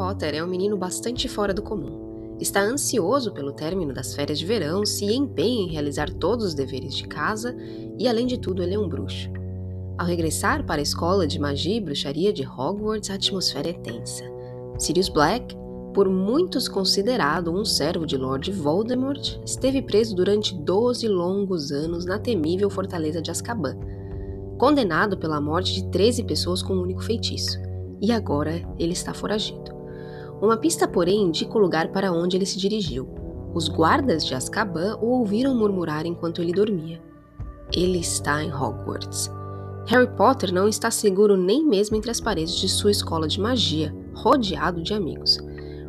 Potter é um menino bastante fora do comum. Está ansioso pelo término das férias de verão, se empenha em realizar todos os deveres de casa e, além de tudo, ele é um bruxo. Ao regressar para a escola de magia e bruxaria de Hogwarts, a atmosfera é tensa. Sirius Black, por muitos considerado um servo de Lord Voldemort, esteve preso durante 12 longos anos na temível fortaleza de Azkaban, condenado pela morte de 13 pessoas com um único feitiço. E agora ele está foragido. Uma pista, porém, indica o lugar para onde ele se dirigiu. Os guardas de Azkaban o ouviram murmurar enquanto ele dormia. Ele está em Hogwarts. Harry Potter não está seguro nem mesmo entre as paredes de sua escola de magia, rodeado de amigos,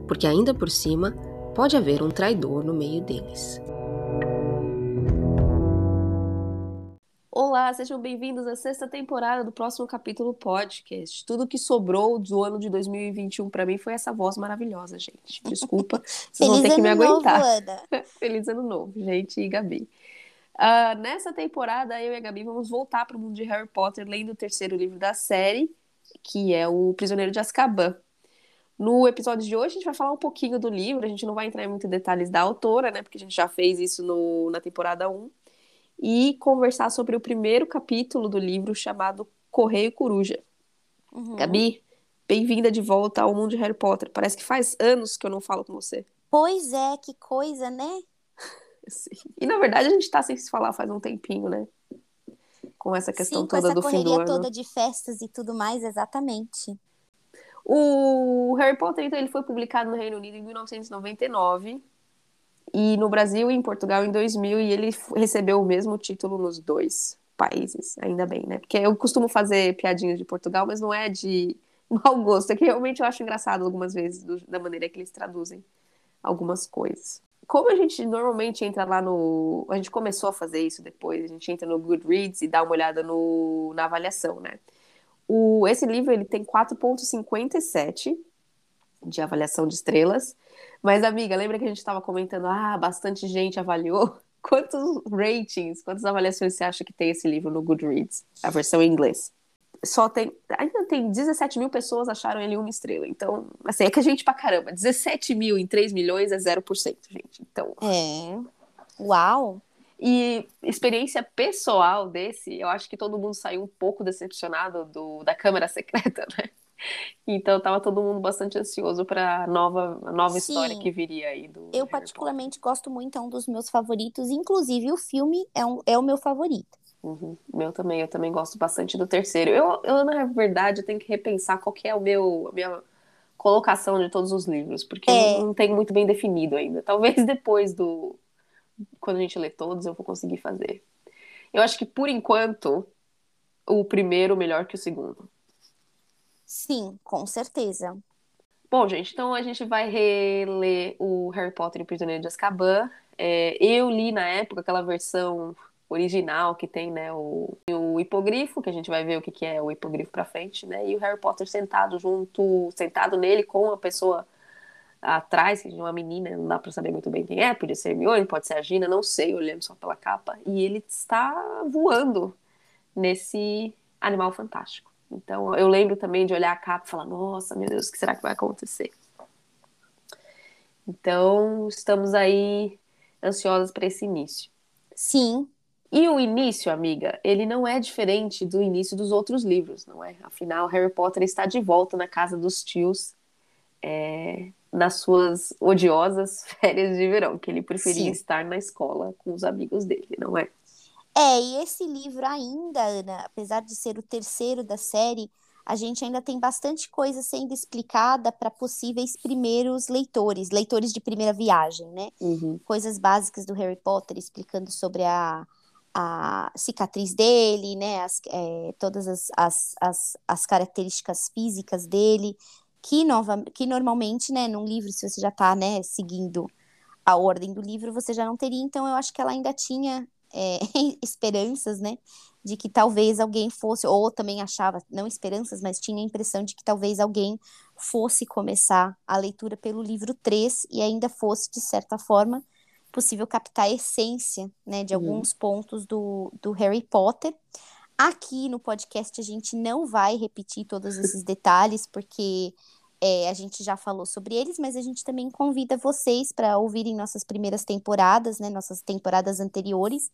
porque ainda por cima pode haver um traidor no meio deles. Olá, sejam bem-vindos à sexta temporada do próximo capítulo podcast. Tudo que sobrou do ano de 2021 para mim foi essa voz maravilhosa, gente. Desculpa, vocês vão ter que me aguentar. Novo, Feliz ano novo, gente e Gabi. Uh, nessa temporada, eu e a Gabi vamos voltar para o mundo de Harry Potter, lendo o terceiro livro da série, que é O Prisioneiro de Azkaban. No episódio de hoje, a gente vai falar um pouquinho do livro, a gente não vai entrar em muitos detalhes da autora, né, porque a gente já fez isso no, na temporada 1, e conversar sobre o primeiro capítulo do livro chamado Correio Coruja. Uhum. Gabi, bem-vinda de volta ao mundo de Harry Potter. Parece que faz anos que eu não falo com você. Pois é, que coisa, né? Sim. E na verdade a gente tá sem se falar faz um tempinho, né? Com essa questão Sim, toda essa do fim do correria ano. toda de festas e tudo mais, exatamente. O Harry Potter, então, ele foi publicado no Reino Unido em 1999 e no Brasil e em Portugal em 2000 e ele recebeu o mesmo título nos dois países, ainda bem, né? Porque eu costumo fazer piadinhas de Portugal, mas não é de mau gosto, é que realmente eu acho engraçado algumas vezes do- da maneira que eles traduzem algumas coisas. Como a gente normalmente entra lá no. A gente começou a fazer isso depois, a gente entra no Goodreads e dá uma olhada no... na avaliação, né? O... Esse livro ele tem 4,57 de avaliação de estrelas. Mas, amiga, lembra que a gente estava comentando, ah, bastante gente avaliou? Quantos ratings, quantas avaliações você acha que tem esse livro no Goodreads? A versão em inglês. Só tem. Ainda tem 17 mil pessoas acharam ele uma estrela. Então, assim, é que a gente pra caramba. 17 mil em 3 milhões é 0%, gente. Então. É. Uau! E experiência pessoal desse, eu acho que todo mundo saiu um pouco decepcionado do, da Câmara Secreta, né? Então tava todo mundo bastante ansioso para nova a nova Sim. história que viria aí do Eu Harry particularmente gosto muito, é um dos meus favoritos. Inclusive, o filme é, um, é o meu favorito. Potter. Uhum. Meu também, eu também gosto bastante do terceiro. Eu, eu na verdade, eu tenho que repensar qual que é o meu a minha colocação de todos os livros, porque É. eu não, não tenho muito bem definido ainda. Talvez depois do quando a gente lê todos eu vou conseguir fazer. Eu acho que por enquanto o primeiro melhor que o segundo. Sim, com certeza. Bom, gente, então a gente vai reler o Harry Potter e o Prisioneiro de Azkaban. É, eu li na época aquela versão original que tem, né, o, o hipogrifo, que a gente vai ver o que, que é o hipogrifo pra frente, né, e o Harry Potter sentado junto, sentado nele com a pessoa atrás, é uma menina, não dá pra saber muito bem quem é, podia ser Hermione, pode ser a Gina, não sei, olhando só pela capa, e ele está voando nesse animal fantástico. Então, eu lembro também de olhar a capa e falar: nossa, meu Deus, o que será que vai acontecer? Então, estamos aí ansiosas para esse início. Sim, E o início, amiga, ele não é diferente do início dos outros livros, não é? Afinal, Harry Potter está de volta na casa dos tios, é, nas suas odiosas férias de verão, que ele preferia Sim. estar na escola com os amigos dele, não é? É, e esse livro ainda, Ana, apesar de ser o terceiro da série, a gente ainda tem bastante coisa sendo explicada para possíveis primeiros leitores, leitores de primeira viagem, né? Uhum. Coisas básicas do Harry Potter, explicando sobre a, a cicatriz dele, né? As, é, todas as, as, as, as características físicas dele, que, nova, que normalmente, né, num livro, se você já está, né, seguindo a ordem do livro, você já não teria. Então, eu acho que ela ainda tinha é, esperanças, né, de que talvez alguém fosse, ou também achava, não esperanças, mas tinha a impressão de que talvez alguém fosse começar a leitura pelo livro 3 e ainda fosse, de certa forma, possível captar a essência, né, de Uhum. alguns pontos do, do Harry Potter. Aqui no podcast a gente não vai repetir todos esses detalhes, porque É, a gente já falou sobre eles, mas a gente também convida vocês para ouvirem nossas primeiras temporadas, né? Nossas temporadas anteriores,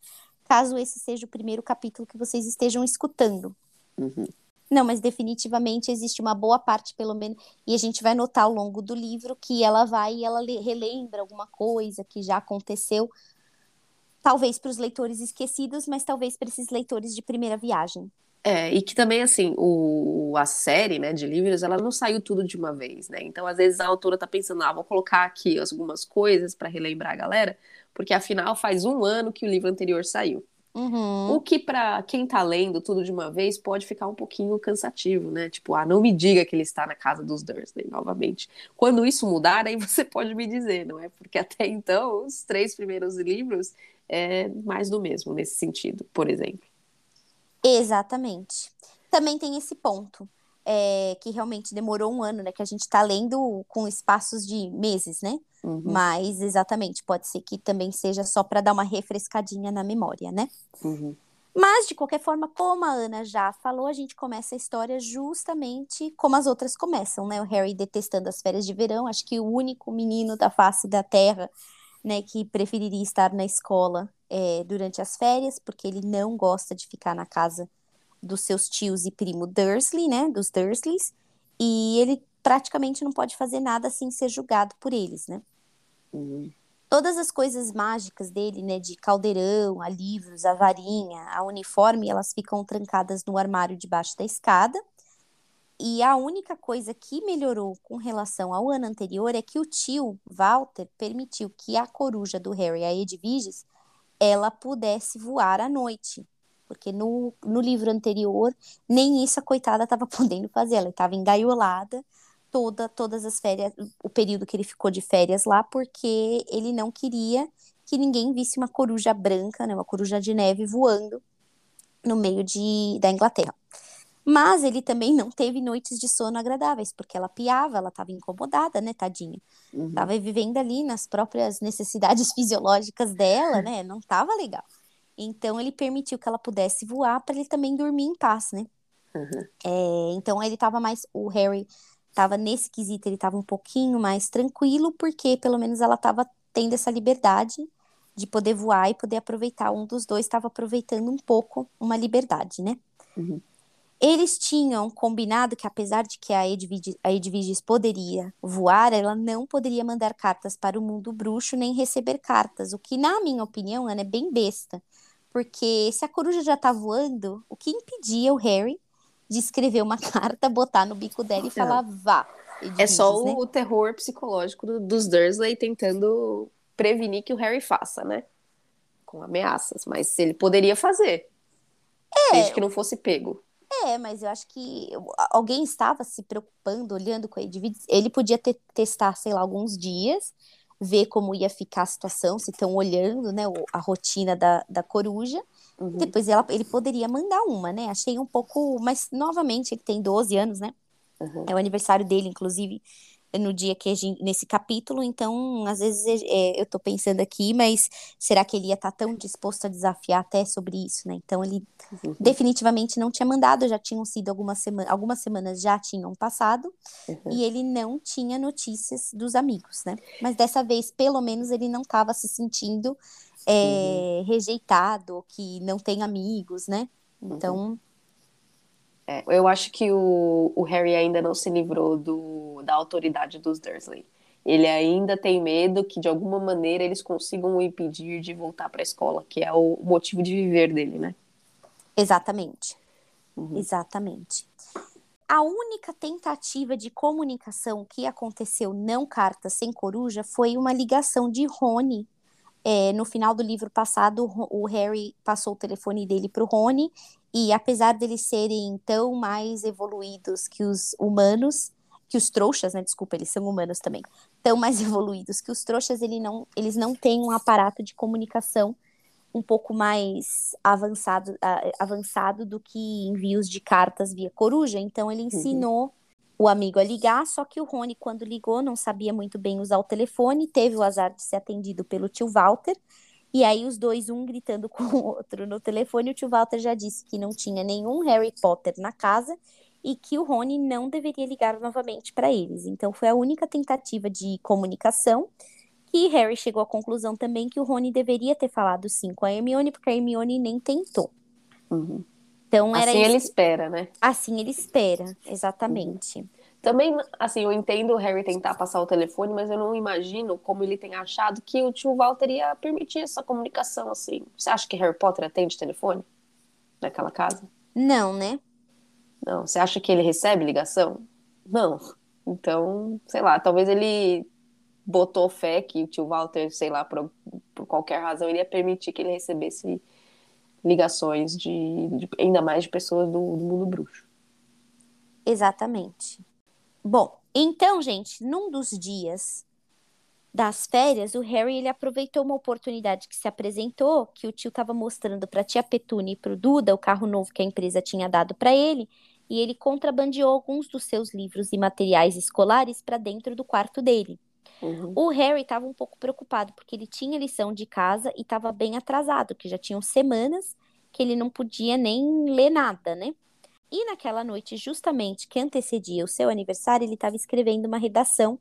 caso esse seja o primeiro capítulo que vocês estejam escutando. Uhum. Não, mas definitivamente existe uma boa parte, pelo menos, e a gente vai notar ao longo do livro que ela vai e ela relembra alguma coisa que já aconteceu, talvez para os leitores esquecidos, mas talvez para esses leitores de primeira viagem. É, e que também, assim, o, a série, né, de livros, ela não saiu tudo de uma vez, né? Então, às vezes, a autora tá pensando, ah, vou colocar aqui algumas coisas para relembrar a galera, porque afinal faz um ano que o livro anterior saiu. Uhum. O que para quem tá lendo tudo de uma vez pode ficar um pouquinho cansativo, né? Tipo, ah, não me diga que ele está na casa dos Dursley novamente. Quando isso mudar, aí você pode me dizer, não é? Porque até então, os três primeiros livros é mais do mesmo nesse sentido, por exemplo. Exatamente. Também tem esse ponto. É, que realmente demorou um ano, né? Que a gente está lendo com espaços de meses, né? Uhum. Mas exatamente, pode ser que também seja só para dar uma refrescadinha na memória, né? Uhum. Mas, de qualquer forma, como a Ana já falou, a gente começa a história justamente como as outras começam, né? O Harry detestando as férias de verão, acho que o único menino da face da Terra, né, que preferiria estar na escola é, durante as férias, porque ele não gosta de ficar na casa dos seus tios e primo Dursley, né, dos Dursleys, e ele praticamente não pode fazer nada sem ser julgado por eles, né? Uhum. Todas as coisas mágicas dele, né, de caldeirão, a livros, a varinha, a uniforme, elas ficam trancadas no armário debaixo da escada. E a única coisa que melhorou com relação ao ano anterior é que o tio Walter permitiu que a coruja do Harry, a Edviges, ela pudesse voar à noite. Porque no, no livro anterior, nem isso a coitada estava podendo fazer. Ela estava engaiolada toda, todas as férias, o período que ele ficou de férias lá, porque ele não queria que ninguém visse uma coruja branca, né, uma coruja de neve voando no meio de, da Inglaterra. Mas ele também não teve noites de sono agradáveis, porque ela piava, ela estava incomodada, né, tadinha. Uhum. vivendo ali nas próprias necessidades fisiológicas dela, né? Não estava legal. Então ele permitiu que ela pudesse voar para ele também dormir em paz, né? Uhum. É, então ele estava mais, o Harry estava nesse quesito, ele estava um pouquinho mais tranquilo, porque pelo menos ela estava tendo essa liberdade de poder voar e poder aproveitar. Um dos dois estava aproveitando um pouco uma liberdade, né? Uhum. Eles tinham combinado que, apesar de que a Edviges, a Edviges poderia voar, ela não poderia mandar cartas para o mundo bruxo nem receber cartas, o que, na minha opinião, Ana, é bem besta. Porque se a coruja já tá voando, o que impedia o Harry de escrever uma carta, botar no bico dela e Não. falar vá? É Edviges, só né? o terror psicológico do- dos Dursley tentando prevenir que o Harry faça, né? Com ameaças. Mas ele poderia fazer. Desde que não fosse pego. É, mas eu acho que alguém estava se preocupando, olhando com a Edviges. Ele podia ter, testar, sei lá, alguns dias, ver como ia ficar a situação, se estão olhando, né, a rotina da, da coruja. Uhum. Depois ela, ele poderia mandar uma, né? Achei um pouco. Mas, novamente, ele tem 12 anos, né? Uhum. É o aniversário dele, inclusive, no dia que a gente, nesse capítulo. Então, às vezes é, eu tô pensando aqui, mas será que ele ia estar tão disposto a desafiar até sobre isso, né? Então, ele Uhum. definitivamente não tinha mandado, já tinham sido algumas semanas, algumas semanas já tinham passado, Uhum. e ele não tinha notícias dos amigos, né? Mas dessa vez, pelo menos, ele não estava se sentindo é, rejeitado, que não tem amigos, né? Então, É, eu acho que o, o Harry ainda não se livrou do, da autoridade dos Dursley. Ele ainda tem medo que, de alguma maneira, eles consigam o impedir de voltar para a escola, que é o motivo de viver dele, né? exatamente. Uhum. Exatamente. A única tentativa de comunicação que aconteceu não carta sem coruja foi uma ligação de Rony. É, no final do livro passado, o Harry passou o telefone dele para o Rony, e apesar deles serem tão mais evoluídos que os humanos, que os trouxas, né? Desculpa, eles são humanos também, tão mais evoluídos que os trouxas, ele não, eles não têm um aparato de comunicação um pouco mais avançado, avançado do que envios de cartas via coruja. Então ele ensinou o amigo a ligar, só que o Rony, quando ligou, não sabia muito bem usar o telefone, teve o azar de ser atendido pelo tio Walter. E aí os dois, um gritando com o outro no telefone, o tio Walter já disse que não tinha nenhum Harry Potter na casa e que o Rony não deveria ligar novamente para eles. Então foi a única tentativa de comunicação que Harry chegou à conclusão também que o Rony deveria ter falado sim com a Hermione, porque a Hermione nem tentou. Uhum. Então era Assim isso. ele espera, né? Assim ele espera, exatamente. Também, assim, eu entendo o Harry tentar passar o telefone, mas eu não imagino como ele tem achado que o tio Walter ia permitir essa comunicação, assim. Você acha que Harry Potter atende telefone? Naquela casa? Não, né? Não. Você acha que ele recebe ligação? Não. Então, sei lá, talvez ele botou fé que o tio Walter, sei lá, por, por qualquer razão, ele ia permitir que ele recebesse ligações de, de ainda mais de pessoas do, do mundo bruxo. Exatamente. Bom, então, gente, num dos dias das férias, o Harry ele aproveitou uma oportunidade que se apresentou, que o tio estava mostrando para tia Petune e para o Duda o carro novo que a empresa tinha dado para ele, e ele contrabandeou alguns dos seus livros e materiais escolares para dentro do quarto dele. Uhum. O Harry estava um pouco preocupado porque ele tinha lição de casa e estava bem atrasado, que já tinham semanas que ele não podia nem ler nada, né? E naquela noite, justamente que antecedia o seu aniversário, ele estava escrevendo uma redação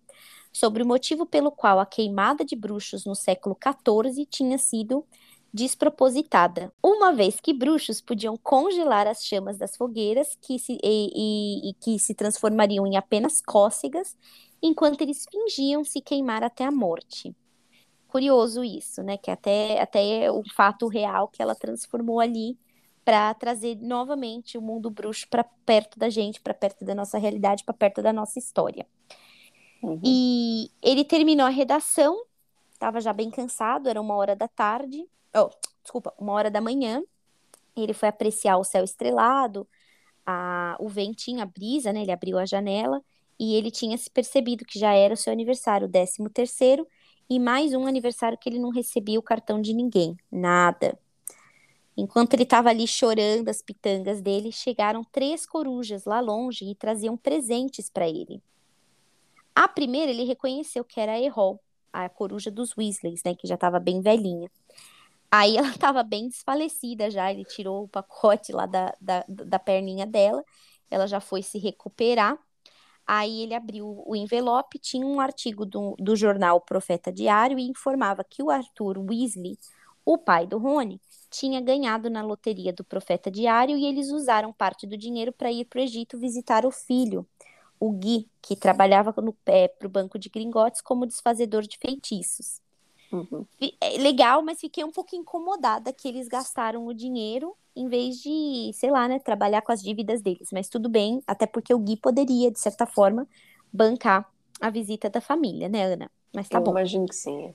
sobre o motivo pelo qual a queimada de bruxos no século XIV tinha sido despropositada, uma vez que bruxos podiam congelar as chamas das fogueiras que se, e, e, e que se transformariam em apenas cócegas, enquanto eles fingiam se queimar até a morte. Curioso isso, né? Que até, até é um fato real que ela transformou ali para trazer novamente o mundo bruxo para perto da gente, para perto da nossa realidade, para perto da nossa história. Uhum. E ele terminou a redação, estava já bem cansado, era uma hora da tarde, oh, desculpa, uma hora da manhã. Ele foi apreciar o céu estrelado, a, o ventinho, a brisa, né? Ele abriu a janela e ele tinha se percebido que já era o seu aniversário, o décimo terceiro, e mais um aniversário que ele não recebia o cartão de ninguém, nada. Enquanto ele estava ali chorando as pitangas dele, chegaram três corujas lá longe e traziam presentes para ele. A primeira ele reconheceu que era a Errol, a coruja dos Weasleys, né, que já estava bem velhinha. Aí ela estava bem desfalecida já, ele tirou o pacote lá da, da, da perninha dela, ela já foi se recuperar. Aí ele abriu o envelope, tinha um artigo do, do jornal Profeta Diário e informava que o Arthur Weasley, o pai do Rony, tinha ganhado na loteria do Profeta Diário e eles usaram parte do dinheiro para ir para o Egito visitar o filho, o Gui, que trabalhava no pé para o Banco de Gringotes como desfazedor de feitiços. Uhum. É legal, mas fiquei um pouco incomodada que eles gastaram o dinheiro em vez de, sei lá, né, trabalhar com as dívidas deles. Mas tudo bem, até porque o Gui poderia, de certa forma, bancar a visita da família, né, Ana? Mas tá Eu bom. imagino que sim.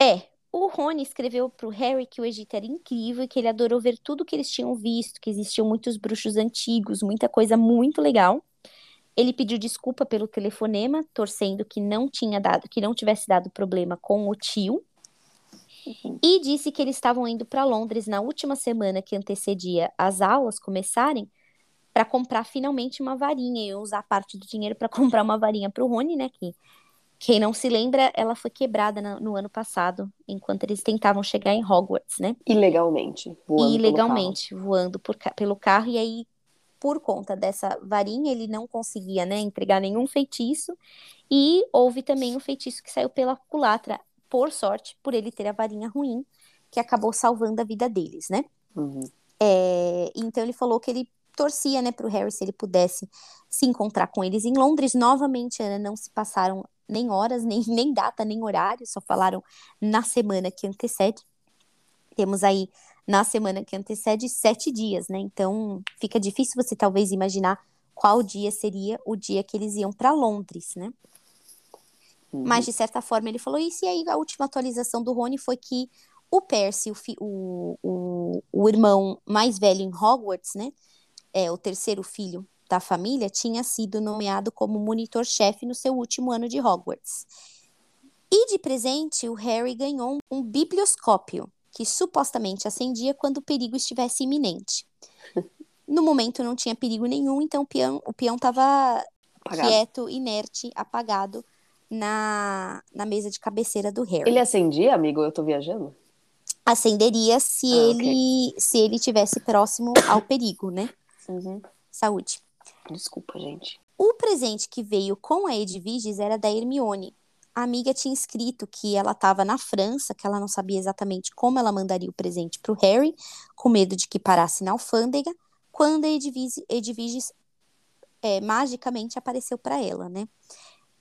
É, o Rony escreveu pro Harry que o Egito era incrível e que ele adorou ver tudo que eles tinham visto, que existiam muitos bruxos antigos, muita coisa muito legal. Ele pediu desculpa pelo telefonema, torcendo que não tinha dado, que não tivesse dado problema com o tio. E disse que eles estavam indo para Londres na última semana que antecedia as aulas começarem para comprar finalmente uma varinha e usar parte do dinheiro para comprar uma varinha para o Rony, né? Que quem não se lembra, ela foi quebrada na- no ano passado, enquanto eles tentavam chegar em Hogwarts, né? Ilegalmente. Voando E ilegalmente voando por pelo carro e aí por conta dessa varinha ele não conseguia, né, entregar nenhum feitiço e houve também um feitiço que saiu pela culatra, por sorte, por ele ter a varinha ruim, que acabou salvando a vida deles, né? Uhum. É, então ele falou que ele torcia, né, pro Harry se ele pudesse se encontrar com eles em Londres. Novamente, Ana, não se passaram nem horas, nem, nem data, nem horário, só falaram na semana que antecede. Temos aí na semana que antecede sete dias, né? Então fica difícil você talvez imaginar qual dia seria o dia que eles iam para Londres, né? Uhum. Mas, de certa forma, ele falou isso. E aí, a última atualização do Rony foi que o Percy, o, fi- o, o, o irmão mais velho em Hogwarts, né? É, o terceiro filho da família, tinha sido nomeado como monitor-chefe no seu último ano de Hogwarts. E de presente, o Harry ganhou um, um biblioscópio, que supostamente acendia quando o perigo estivesse iminente. No momento não tinha perigo nenhum, então o peão o peão estava quieto, inerte, apagado na, na mesa de cabeceira do Harry. Ele acendia, amigo? Eu tô viajando? Acenderia se Ah, ele se ele tivesse próximo ao perigo, né? Uhum. Saúde. Desculpa, gente. O presente que veio com a Edviges era da Hermione. A amiga tinha escrito que ela estava na França, que ela não sabia exatamente como ela mandaria o presente para o Harry, com medo de que parasse na alfândega, quando a Edviges, Edviges é, magicamente apareceu para ela, né?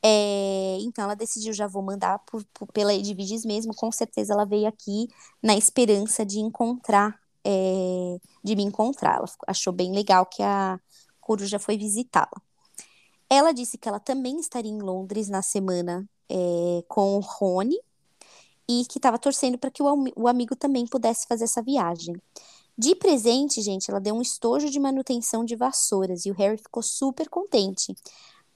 É, então ela decidiu, já vou mandar por, por, pela Edviges mesmo, com certeza ela veio aqui na esperança de encontrar, é, de me encontrar. Ela achou bem legal que a coruja foi visitá-la. Ela disse que ela também estaria em Londres na semana é, com o Rony e que estava torcendo para que o, o amigo também pudesse fazer essa viagem. De presente, gente, ela deu um estojo de manutenção de vassouras e o Harry ficou super contente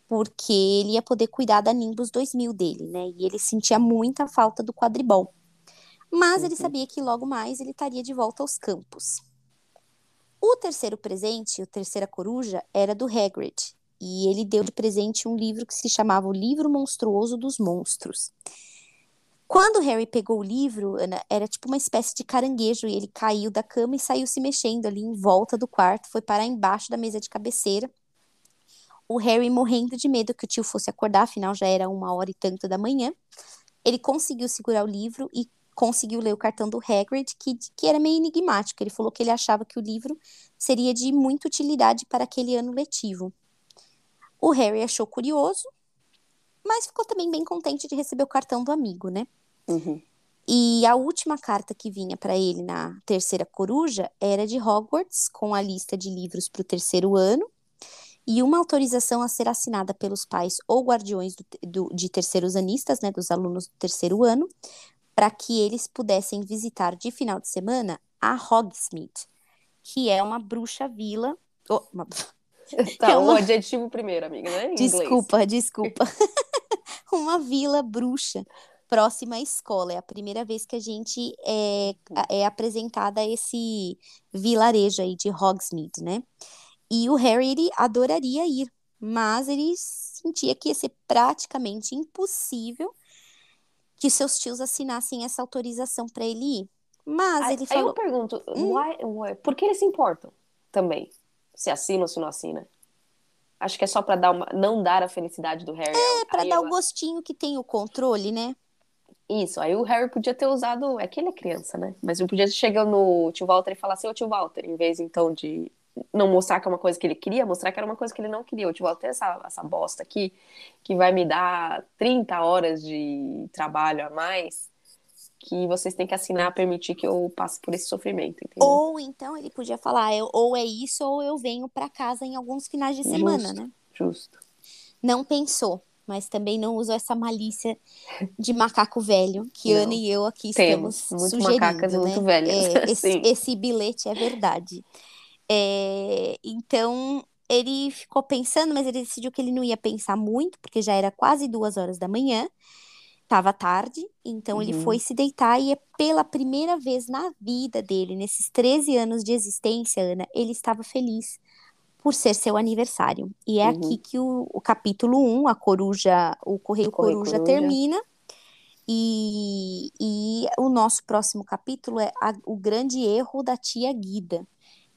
porque ele ia poder cuidar da Nimbus 2000 dele, né? E ele sentia muita falta do quadribol. Mas uhum. ele sabia que logo mais ele estaria de volta aos campos. O terceiro presente, o terceira coruja, era do Hagrid, e ele deu de presente um livro que se chamava O Livro Monstruoso dos Monstros. Quando Harry pegou o livro, era tipo uma espécie de caranguejo, e ele caiu da cama e saiu se mexendo ali em volta do quarto, foi parar embaixo da mesa de cabeceira o Harry morrendo de medo que o tio fosse acordar, afinal já era uma hora e tanto da manhã. Ele conseguiu segurar o livro e conseguiu ler o cartão do Hagrid, que, que era meio enigmático. Ele falou que ele achava que o livro seria de muita utilidade para aquele ano letivo. O Harry achou curioso, mas ficou também bem contente de receber o cartão do amigo, né? Uhum. E a última carta que vinha para ele na terceira coruja era de Hogwarts, com a lista de livros para o terceiro ano e uma autorização a ser assinada pelos pais ou guardiões do, do, de terceiros anistas, né, dos alunos do terceiro ano, para que eles pudessem visitar de final de semana a Hogsmeade, que é uma bruxa vila. Oh, uma... Tá, é uma... o adjetivo primeiro, amiga, né? Em desculpa, inglês. desculpa. uma vila bruxa próxima à escola. É a primeira vez que a gente é, é apresentada a esse vilarejo aí de Hogsmeade, né? E o Harry ele adoraria ir, mas ele sentia que ia ser praticamente impossível que seus tios assinassem essa autorização para ele ir. Mas aí, ele falou. Aí eu pergunto, hum? why, why, por que eles se importam também? Se assina ou se não assina? Acho que é só para dar uma, não dar a felicidade do Harry. É, para dar eu... o gostinho que tem o controle, né? Isso, aí o Harry podia ter usado. É que ele é criança, né? Mas ele podia chegar no tio Walter e falar assim: Ô tio Walter, em vez então de não mostrar que é uma coisa que ele queria, mostrar que era uma coisa que ele não queria. Eu, tipo, ter essa, essa bosta aqui que vai me dar 30 horas de trabalho a mais que vocês têm que assinar permitir que eu passe por esse sofrimento, entendeu? Ou então ele podia falar, ou é isso, ou eu venho para casa em alguns finais de semana, justo, né? Justo. Não pensou, mas também não usou essa malícia de macaco velho que não. Ana e eu aqui Temos estamos muito sugerindo, macacas né? muito velhas. É, esse, esse bilhete é verdade. É, então ele ficou pensando, mas ele decidiu que ele não ia pensar muito, porque já era quase duas horas da manhã, estava tarde, então uhum. ele foi se deitar e é pela primeira vez na vida dele, nesses 13 anos de existência, Ana, ele estava feliz por ser seu aniversário. E é uhum. aqui que o, o, capítulo 1, a coruja, o Correio, o Correio coruja, coruja, termina. E, e o nosso próximo capítulo é a, o grande erro da tia Guida.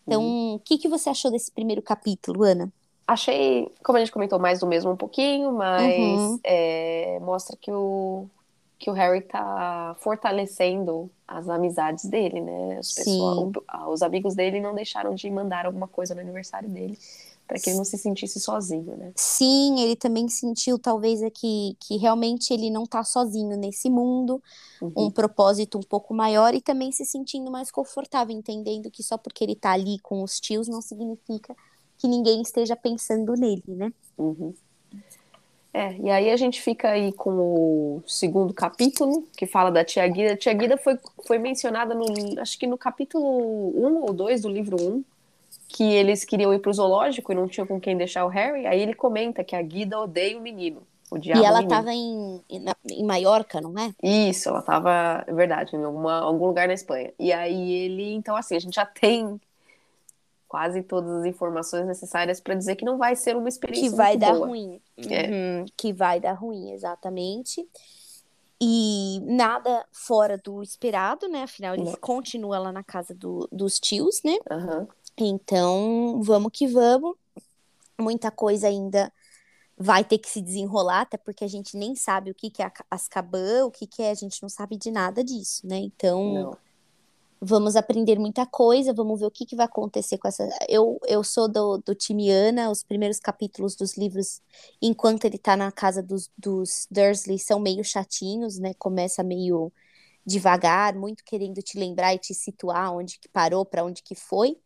Então, uhum. o que, que você achou desse primeiro capítulo, Ana? Achei, como a gente comentou, mais do mesmo um pouquinho, mas uhum. é, mostra que o, que o Harry tá fortalecendo as amizades dele, né? Os, pessoal, os amigos dele não deixaram de mandar alguma coisa no aniversário dele para que ele não se sentisse sozinho, né? Sim, ele também sentiu talvez é que, que realmente ele não tá sozinho nesse mundo, uhum. um propósito um pouco maior e também se sentindo mais confortável, entendendo que só porque ele tá ali com os tios não significa que ninguém esteja pensando nele, né? Uhum. É, e aí a gente fica aí com o segundo capítulo, que fala da Tia Guida. A Tia Guida foi, foi mencionada no, acho que no capítulo 1 ou 2 do livro 1, que eles queriam ir pro zoológico e não tinham com quem deixar o Harry. Aí ele comenta que a Guida odeia o menino. e ela estava em, em Maiorca, não é? Isso, ela estava, é verdade, em alguma, algum lugar na Espanha. E aí ele, então assim, a gente já tem quase todas as informações necessárias para dizer que não vai ser uma experiência que vai dar boa. ruim, é. uhum, que vai dar ruim, exatamente. E nada fora do esperado, né? Afinal, ele continua lá na casa do, dos tios, né? Uhum. Então, vamos que vamos. Muita coisa ainda vai ter que se desenrolar, até porque a gente nem sabe o que, que é Azkaban, o que, que é, a gente não sabe de nada disso, né? Então, Não. Vamos aprender muita coisa, vamos ver o que, que vai acontecer com essa. Eu, eu sou do, do time Ana, os primeiros capítulos dos livros, enquanto ele tá na casa dos, dos Dursley, são meio chatinhos, né? Começa meio devagar, muito querendo te lembrar e te situar onde que parou, para onde que foi.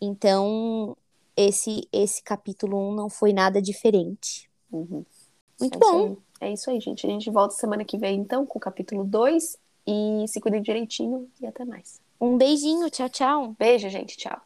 Então, esse esse capítulo 1 não foi nada diferente. Uhum. Muito é bom. É isso aí, gente. A gente volta semana que vem, então, com o capítulo 2. E se cuidem direitinho e até mais. Um beijinho, tchau, tchau. Beijo, gente. Tchau.